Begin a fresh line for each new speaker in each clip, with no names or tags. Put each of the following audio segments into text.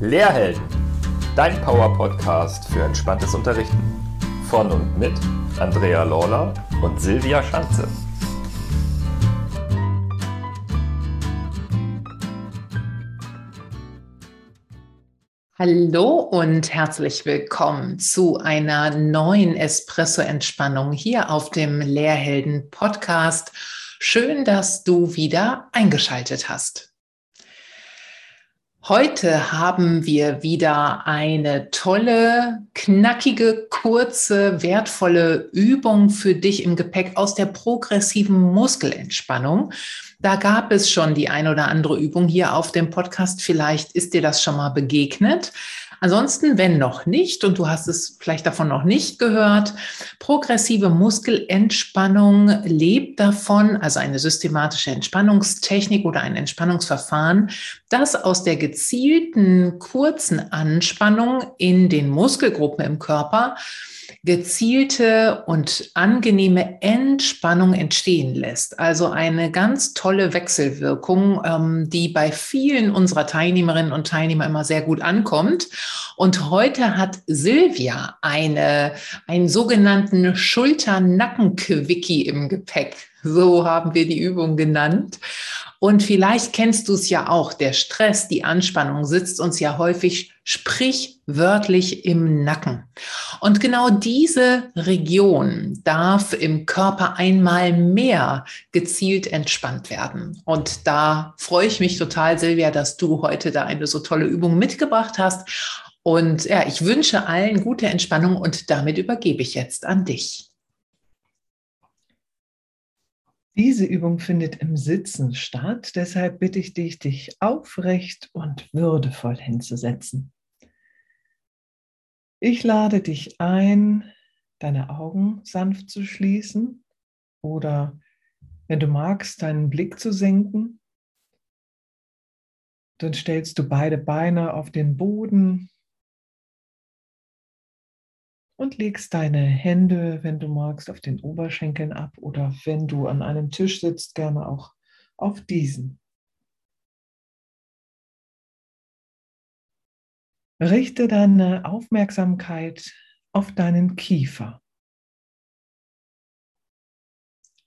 Lehrhelden, dein Power-Podcast für entspanntes Unterrichten. Von und mit Andrea Lawler und Silvia Schanze.
Hallo und herzlich willkommen zu einer neuen Espresso-Entspannung hier auf dem Lehrhelden-Podcast. Schön, dass du wieder eingeschaltet hast. Heute haben wir wieder eine tolle, knackige, kurze, wertvolle Übung für dich im Gepäck aus der progressiven Muskelentspannung. Da gab es schon die ein oder andere Übung hier auf dem Podcast. Vielleicht ist dir das schon mal begegnet. Ansonsten, wenn noch nicht und du hast es vielleicht davon noch nicht gehört, progressive Muskelentspannung lebt davon, also eine systematische Entspannungstechnik oder ein Entspannungsverfahren, das aus der gezielten kurzen Anspannung in den Muskelgruppen im Körper gezielte und angenehme Entspannung entstehen lässt. Also eine ganz tolle Wechselwirkung, ähm, die bei vielen unserer Teilnehmerinnen und Teilnehmer immer sehr gut ankommt. Und heute hat Silvia eine, einen sogenannten Schulter-Nacken-Quickie im Gepäck. So haben wir die Übung genannt. Und vielleicht kennst du es ja auch, der Stress, die Anspannung sitzt uns ja häufig sprichwörtlich im Nacken. Und genau diese Region darf im Körper einmal mehr gezielt entspannt werden. Und da freue ich mich total, Silvia, dass du heute da eine so tolle Übung mitgebracht hast. Und ja, ich wünsche allen gute Entspannung und damit übergebe ich jetzt an dich.
Diese Übung findet im Sitzen statt, deshalb bitte ich dich, dich aufrecht und würdevoll hinzusetzen. Ich lade dich ein, deine Augen sanft zu schließen oder, wenn du magst, deinen Blick zu senken. Dann stellst du beide Beine auf den Boden und legst deine Hände, wenn du magst, auf den Oberschenkeln ab oder wenn du an einem Tisch sitzt, gerne auch auf diesen. Richte deine Aufmerksamkeit auf deinen Kiefer.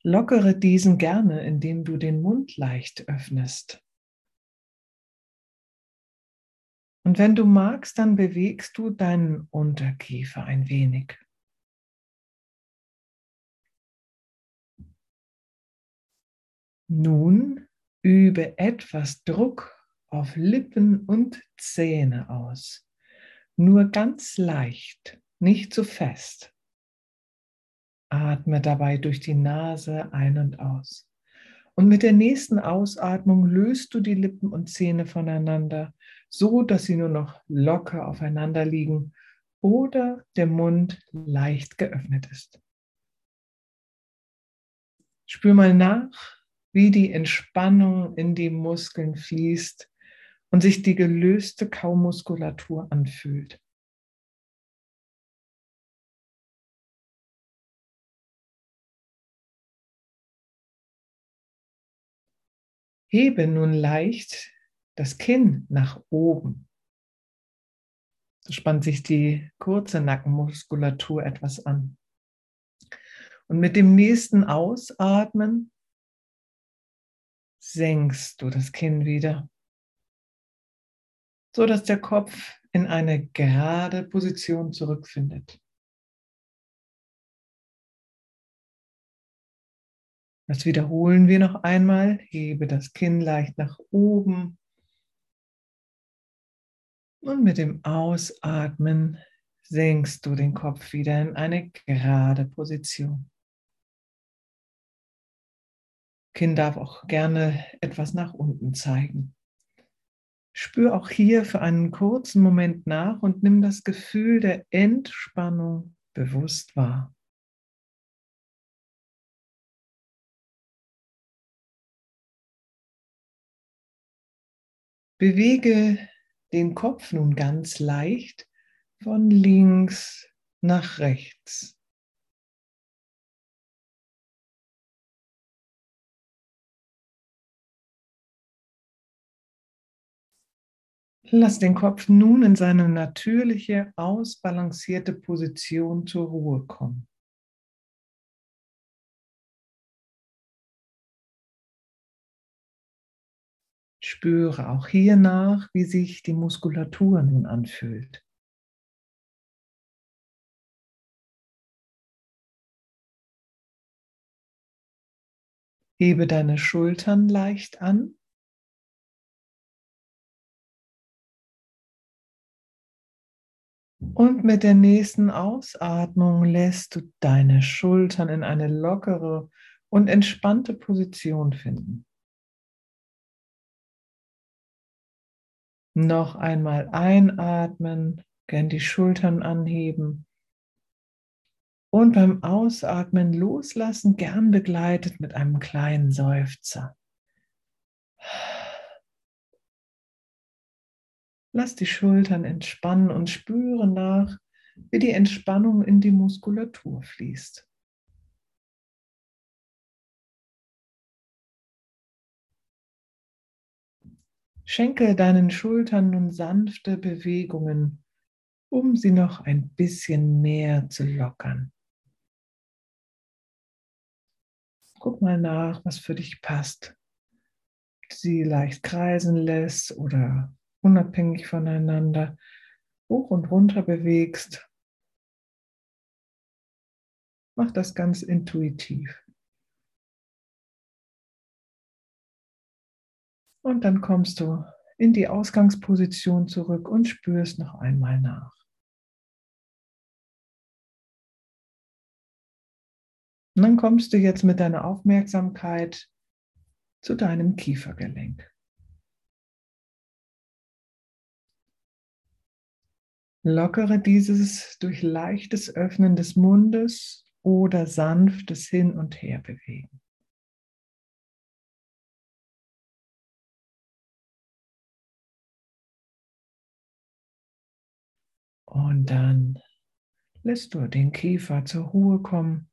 Lockere diesen gerne, indem du den Mund leicht öffnest. Und wenn du magst, dann bewegst du deinen Unterkiefer ein wenig. Nun übe etwas Druck auf Lippen und Zähne aus. Nur ganz leicht, nicht zu fest. Atme dabei durch die Nase ein und aus. Und mit der nächsten Ausatmung löst du die Lippen und Zähne voneinander so dass sie nur noch locker aufeinander liegen oder der Mund leicht geöffnet ist. Spür mal nach, wie die Entspannung in die Muskeln fließt und sich die gelöste Kaumuskulatur anfühlt. Hebe nun leicht das Kinn nach oben. So spannt sich die kurze Nackenmuskulatur etwas an. Und mit dem nächsten Ausatmen senkst du das Kinn wieder, so dass der Kopf in eine gerade Position zurückfindet. Das wiederholen wir noch einmal. Hebe das Kinn leicht nach oben und mit dem Ausatmen senkst du den Kopf wieder in eine gerade Position. Kind darf auch gerne etwas nach unten zeigen. Spür auch hier für einen kurzen Moment nach und nimm das Gefühl der Entspannung bewusst wahr. Bewege den Kopf nun ganz leicht von links nach rechts. Lass den Kopf nun in seine natürliche, ausbalancierte Position zur Ruhe kommen. Spüre auch hier nach, wie sich die Muskulatur nun anfühlt. Hebe deine Schultern leicht an. Und mit der nächsten Ausatmung lässt du deine Schultern in eine lockere und entspannte Position finden. Noch einmal einatmen, gern die Schultern anheben und beim Ausatmen loslassen, gern begleitet mit einem kleinen Seufzer. Lass die Schultern entspannen und spüre nach, wie die Entspannung in die Muskulatur fließt. Schenke deinen Schultern nun sanfte Bewegungen, um sie noch ein bisschen mehr zu lockern. Guck mal nach, was für dich passt. Sie leicht kreisen lässt oder unabhängig voneinander hoch und runter bewegst. Mach das ganz intuitiv. Und dann kommst du in die Ausgangsposition zurück und spürst noch einmal nach. Und dann kommst du jetzt mit deiner Aufmerksamkeit zu deinem Kiefergelenk. Lockere dieses durch leichtes Öffnen des Mundes oder sanftes Hin und Her Und dann lässt du den Kiefer zur Ruhe kommen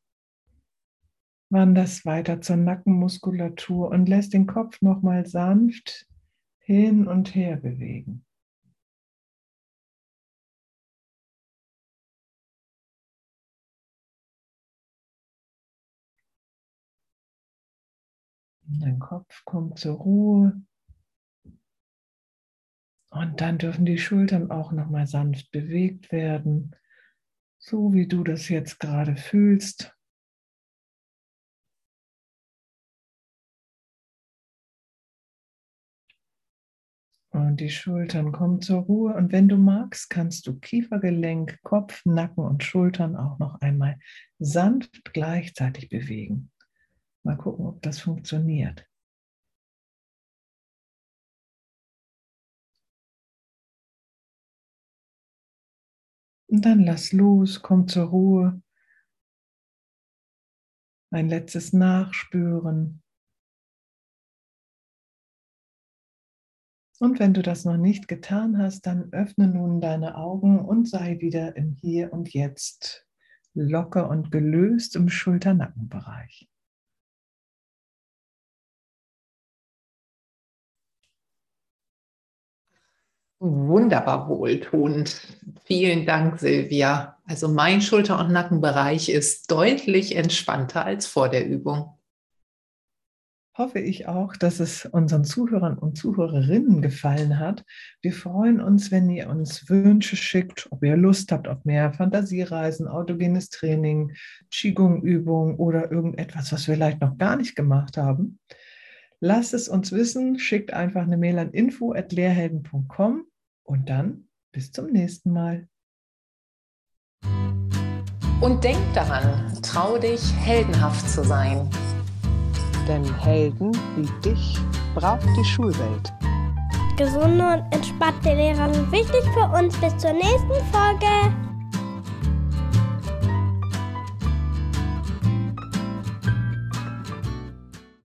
wanderst weiter zur Nackenmuskulatur und lässt den Kopf nochmal sanft hin und her bewegen. Dein Kopf kommt zur Ruhe. Und dann dürfen die Schultern auch nochmal sanft bewegt werden, so wie du das jetzt gerade fühlst. Und die Schultern kommen zur Ruhe. Und wenn du magst, kannst du Kiefergelenk, Kopf, Nacken und Schultern auch noch einmal sanft gleichzeitig bewegen. Mal gucken, ob das funktioniert. Und dann lass los, komm zur Ruhe. Ein letztes Nachspüren. Und wenn du das noch nicht getan hast, dann öffne nun deine Augen und sei wieder im Hier und Jetzt locker und gelöst im Schulternackenbereich.
Wunderbar wohltuend. Vielen Dank, Silvia. Also mein Schulter- und Nackenbereich ist deutlich entspannter als vor der Übung
hoffe ich auch, dass es unseren Zuhörern und Zuhörerinnen gefallen hat. Wir freuen uns, wenn ihr uns Wünsche schickt, ob ihr Lust habt auf mehr Fantasiereisen, autogenes Training, Qigong-Übungen oder irgendetwas, was wir vielleicht noch gar nicht gemacht haben. Lasst es uns wissen, schickt einfach eine Mail an info.lehrhelden.com und dann bis zum nächsten Mal.
Und denk daran, trau dich, heldenhaft zu sein.
Denn Helden wie dich braucht die Schulwelt.
Gesunde und entspannte Lehrer sind wichtig für uns. Bis zur nächsten Folge.